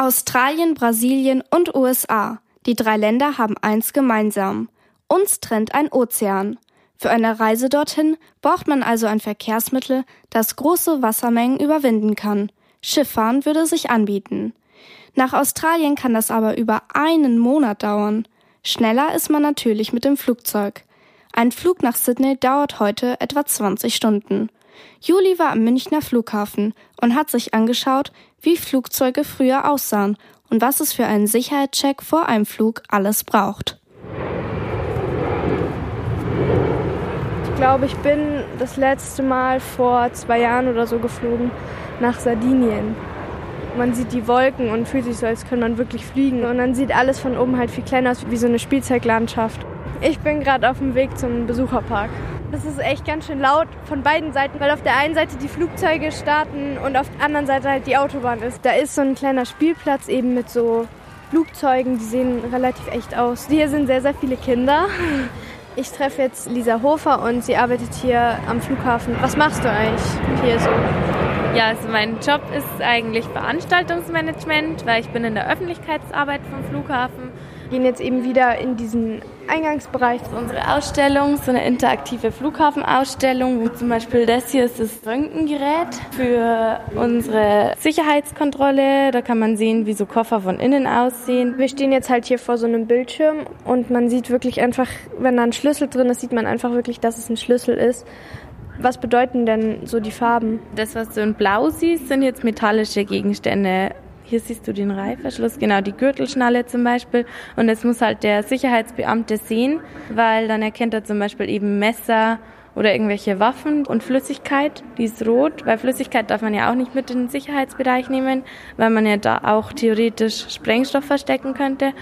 Australien, Brasilien und USA. Die drei Länder haben eins gemeinsam. Uns trennt ein Ozean. Für eine Reise dorthin braucht man also ein Verkehrsmittel, das große Wassermengen überwinden kann. Schifffahren würde sich anbieten. Nach Australien kann das aber über einen Monat dauern. Schneller ist man natürlich mit dem Flugzeug. Ein Flug nach Sydney dauert heute etwa 20 Stunden. Juli war am Münchner Flughafen und hat sich angeschaut, wie Flugzeuge früher aussahen und was es für einen Sicherheitscheck vor einem Flug alles braucht. Ich glaube, ich bin das letzte Mal vor zwei Jahren oder so geflogen nach Sardinien. Man sieht die Wolken und fühlt sich so, als könnte man wirklich fliegen. Und dann sieht alles von oben halt viel kleiner aus, wie so eine Spielzeuglandschaft. Ich bin gerade auf dem Weg zum Besucherpark. Das ist echt ganz schön laut von beiden Seiten, weil auf der einen Seite die Flugzeuge starten und auf der anderen Seite halt die Autobahn ist. Da ist so ein kleiner Spielplatz eben mit so Flugzeugen, die sehen relativ echt aus. Hier sind sehr, sehr viele Kinder. Ich treffe jetzt Lisa Hofer und sie arbeitet hier am Flughafen. Was machst du eigentlich hier so? Ja, also mein Job ist eigentlich Veranstaltungsmanagement, weil ich bin in der Öffentlichkeitsarbeit vom Flughafen gehen jetzt eben wieder in diesen Eingangsbereich. Unsere Ausstellung ist so eine interaktive Flughafenausstellung. Wo zum Beispiel das hier ist das Röntgengerät für unsere Sicherheitskontrolle. Da kann man sehen, wie so Koffer von innen aussehen. Wir stehen jetzt halt hier vor so einem Bildschirm und man sieht wirklich einfach, wenn da ein Schlüssel drin ist, sieht man einfach wirklich, dass es ein Schlüssel ist. Was bedeuten denn so die Farben? Das, was du in Blau siehst, sind jetzt metallische Gegenstände. Hier siehst du den Reifverschluss, genau die Gürtelschnalle zum Beispiel. Und das muss halt der Sicherheitsbeamte sehen, weil dann erkennt er zum Beispiel eben Messer oder irgendwelche Waffen und Flüssigkeit, die ist rot, weil Flüssigkeit darf man ja auch nicht mit in den Sicherheitsbereich nehmen, weil man ja da auch theoretisch Sprengstoff verstecken könnte.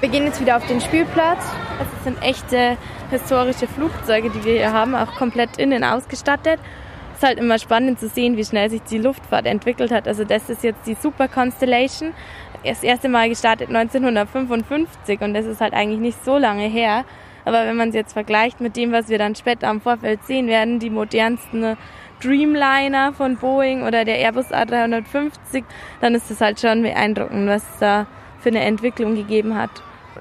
Wir gehen jetzt wieder auf den Spielplatz. Das sind echte historische Flugzeuge, die wir hier haben, auch komplett innen ausgestattet ist halt immer spannend zu sehen, wie schnell sich die Luftfahrt entwickelt hat. Also das ist jetzt die Super Constellation. Das erste Mal gestartet 1955 und das ist halt eigentlich nicht so lange her. Aber wenn man es jetzt vergleicht mit dem, was wir dann später am Vorfeld sehen werden, die modernsten Dreamliner von Boeing oder der Airbus A350, dann ist es halt schon beeindruckend, was es da für eine Entwicklung gegeben hat.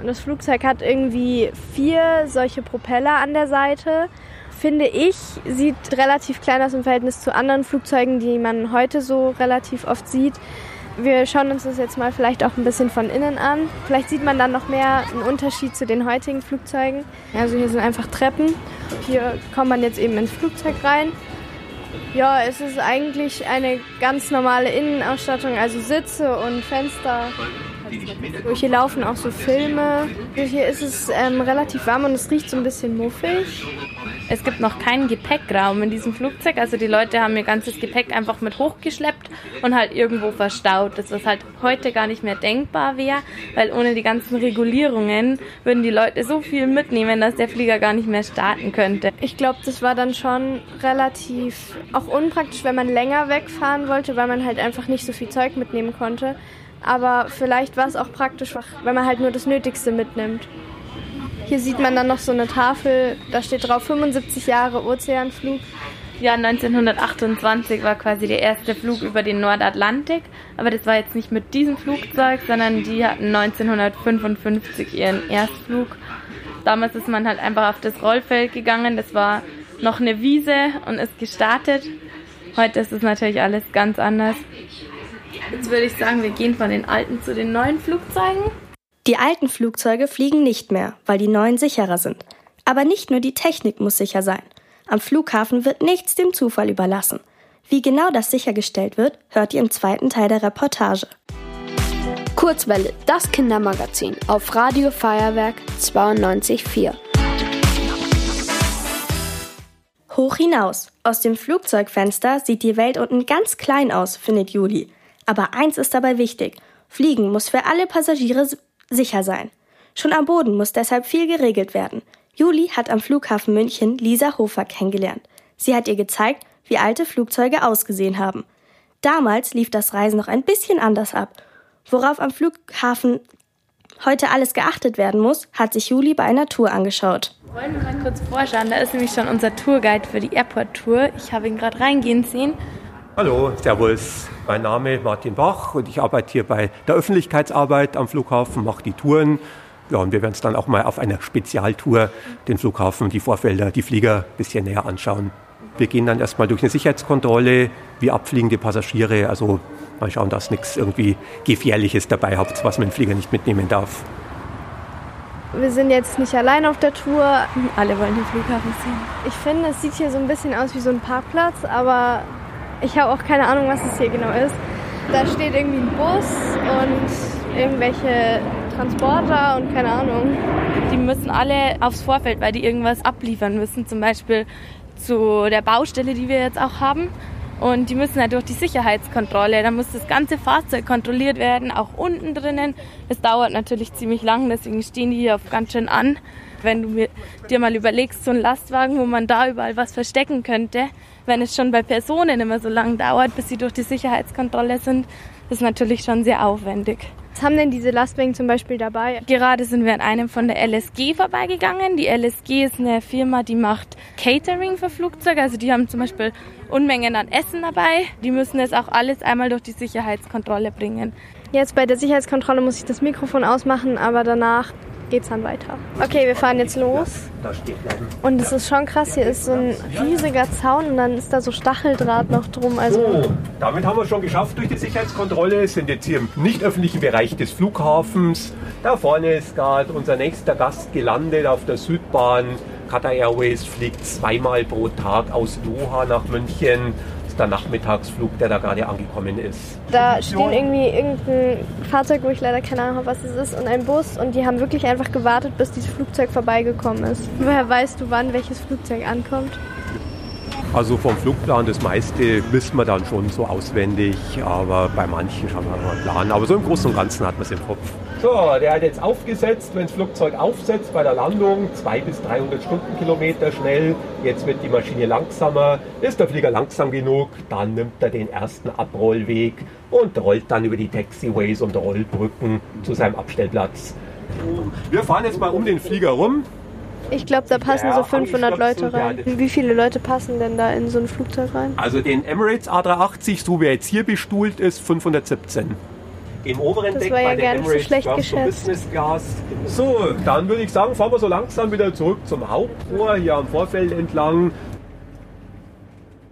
Das Flugzeug hat irgendwie vier solche Propeller an der Seite finde ich, sieht relativ klein aus im Verhältnis zu anderen Flugzeugen, die man heute so relativ oft sieht. Wir schauen uns das jetzt mal vielleicht auch ein bisschen von innen an. Vielleicht sieht man dann noch mehr einen Unterschied zu den heutigen Flugzeugen. Also hier sind einfach Treppen. Hier kommt man jetzt eben ins Flugzeug rein. Ja, es ist eigentlich eine ganz normale Innenausstattung, also Sitze und Fenster. Hier laufen auch so Filme. Hier ist es ähm, relativ warm und es riecht so ein bisschen muffig. Es gibt noch keinen Gepäckraum in diesem Flugzeug. Also die Leute haben ihr ganzes Gepäck einfach mit hochgeschleppt und halt irgendwo verstaut. Das was halt heute gar nicht mehr denkbar wäre, weil ohne die ganzen Regulierungen würden die Leute so viel mitnehmen, dass der Flieger gar nicht mehr starten könnte. Ich glaube, das war dann schon relativ auch unpraktisch, wenn man länger wegfahren wollte, weil man halt einfach nicht so viel Zeug mitnehmen konnte. Aber vielleicht war es auch praktisch, wenn man halt nur das Nötigste mitnimmt. Hier sieht man dann noch so eine Tafel, da steht drauf 75 Jahre Ozeanflug. Ja, 1928 war quasi der erste Flug über den Nordatlantik, aber das war jetzt nicht mit diesem Flugzeug, sondern die hatten 1955 ihren Erstflug. Damals ist man halt einfach auf das Rollfeld gegangen, das war noch eine Wiese und ist gestartet. Heute ist es natürlich alles ganz anders. Jetzt würde ich sagen, wir gehen von den alten zu den neuen Flugzeugen. Die alten Flugzeuge fliegen nicht mehr, weil die neuen sicherer sind. Aber nicht nur die Technik muss sicher sein. Am Flughafen wird nichts dem Zufall überlassen. Wie genau das sichergestellt wird, hört ihr im zweiten Teil der Reportage. Kurzwelle, das Kindermagazin auf Radio Feuerwerk 92.4. Hoch hinaus. Aus dem Flugzeugfenster sieht die Welt unten ganz klein aus, findet Juli. Aber eins ist dabei wichtig. Fliegen muss für alle Passagiere sicher sein. Schon am Boden muss deshalb viel geregelt werden. Juli hat am Flughafen München Lisa Hofer kennengelernt. Sie hat ihr gezeigt, wie alte Flugzeuge ausgesehen haben. Damals lief das Reisen noch ein bisschen anders ab. Worauf am Flughafen heute alles geachtet werden muss, hat sich Juli bei einer Tour angeschaut. Wollen wir mal kurz vorschauen? Da ist nämlich schon unser Tourguide für die Airport-Tour. Ich habe ihn gerade reingehen sehen. Hallo, Servus. Mein Name ist Martin Bach und ich arbeite hier bei der Öffentlichkeitsarbeit am Flughafen, mache die Touren. Ja, und wir werden uns dann auch mal auf einer Spezialtour den Flughafen, die Vorfelder, die Flieger ein bisschen näher anschauen. Wir gehen dann erstmal durch eine Sicherheitskontrolle, wie abfliegende Passagiere. Also mal schauen, dass nichts irgendwie Gefährliches dabei habt, was man den Flieger nicht mitnehmen darf. Wir sind jetzt nicht allein auf der Tour. Alle wollen den Flughafen sehen. Ich finde, es sieht hier so ein bisschen aus wie so ein Parkplatz, aber ich habe auch keine Ahnung, was es hier genau ist. Da steht irgendwie ein Bus und irgendwelche Transporter und keine Ahnung. Die müssen alle aufs Vorfeld, weil die irgendwas abliefern müssen. Zum Beispiel zu der Baustelle, die wir jetzt auch haben. Und die müssen halt durch die Sicherheitskontrolle. Da muss das ganze Fahrzeug kontrolliert werden, auch unten drinnen. Es dauert natürlich ziemlich lang, deswegen stehen die hier auf ganz schön an. Wenn du mir, dir mal überlegst, so ein Lastwagen, wo man da überall was verstecken könnte, wenn es schon bei Personen immer so lange dauert, bis sie durch die Sicherheitskontrolle sind, ist natürlich schon sehr aufwendig. Was haben denn diese Lastwagen zum Beispiel dabei? Gerade sind wir an einem von der LSG vorbeigegangen. Die LSG ist eine Firma, die macht Catering für Flugzeuge. Also die haben zum Beispiel Unmengen an Essen dabei. Die müssen das auch alles einmal durch die Sicherheitskontrolle bringen. Jetzt bei der Sicherheitskontrolle muss ich das Mikrofon ausmachen, aber danach geht's dann weiter. Okay, wir fahren jetzt los. Und es ist schon krass, hier ist so ein riesiger Zaun und dann ist da so Stacheldraht noch drum. Also so, damit haben wir schon geschafft durch die Sicherheitskontrolle, sind jetzt hier im nicht öffentlichen Bereich des Flughafens. Da vorne ist gerade unser nächster Gast gelandet auf der Südbahn. Qatar Airways fliegt zweimal pro Tag aus Doha nach München der Nachmittagsflug, der da gerade angekommen ist. Da stehen irgendwie irgendein Fahrzeug, wo ich leider keine Ahnung habe, was es ist, und ein Bus und die haben wirklich einfach gewartet, bis dieses Flugzeug vorbeigekommen ist. Woher weißt du, wann welches Flugzeug ankommt? Also vom Flugplan das meiste wissen wir dann schon so auswendig, aber bei manchen schauen wir mal einen Plan. Aber so im Großen und Ganzen hat man es im Kopf. So, der hat jetzt aufgesetzt, wenn das Flugzeug aufsetzt bei der Landung, 200 bis 300 Stundenkilometer schnell. Jetzt wird die Maschine langsamer. Ist der Flieger langsam genug, dann nimmt er den ersten Abrollweg und rollt dann über die Taxiways und Rollbrücken zu seinem Abstellplatz. Wir fahren jetzt mal um den Flieger rum. Ich glaube, da passen so 500 Leute rein. Wie viele Leute passen denn da in so ein Flugzeug rein? Also den Emirates A380, so wie er jetzt hier bestuhlt ist, 517. Im oberen das Deck war ja bei der gar nicht so Emirates schlecht geschätzt. Business Class. So, dann würde ich sagen, fahren wir so langsam wieder zurück zum Hauptrohr hier am Vorfeld entlang.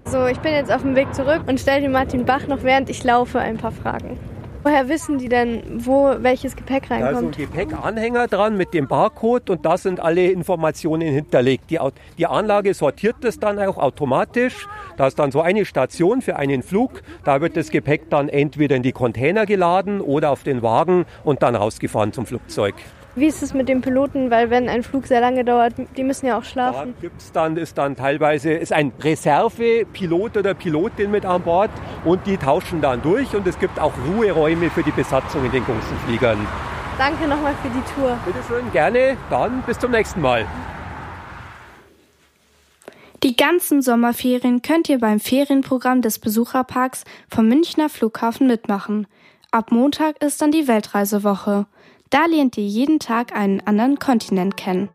So, ich bin jetzt auf dem Weg zurück und stelle dem Martin Bach noch während ich laufe ein paar Fragen. Woher wissen die denn, wo welches Gepäck Da ist ein reinkommt? Gepäckanhänger dran mit dem Barcode und da sind alle Informationen hinterlegt. Die, die Anlage sortiert das dann auch automatisch. Da ist dann so eine Station für einen Flug. Da wird das Gepäck dann entweder in die Container geladen oder auf den Wagen und dann rausgefahren zum Flugzeug. Wie ist es mit den Piloten? Weil wenn ein Flug sehr lange dauert, die müssen ja auch Da schlafen. gibt's dann, ist dann teilweise ist ein Reservepilot oder Pilotin mit an Bord und die tauschen dann durch und es gibt auch Ruheräume für die Besatzung in den großen Fliegern. Danke nochmal für die Tour. Bitte schön, gerne. Dann bis zum nächsten Mal. Die ganzen Sommerferien könnt ihr beim Ferienprogramm des Besucherparks vom Münchner Flughafen mitmachen. Ab Montag ist dann die Weltreisewoche. Da lernt ihr jeden Tag einen anderen Kontinent kennen.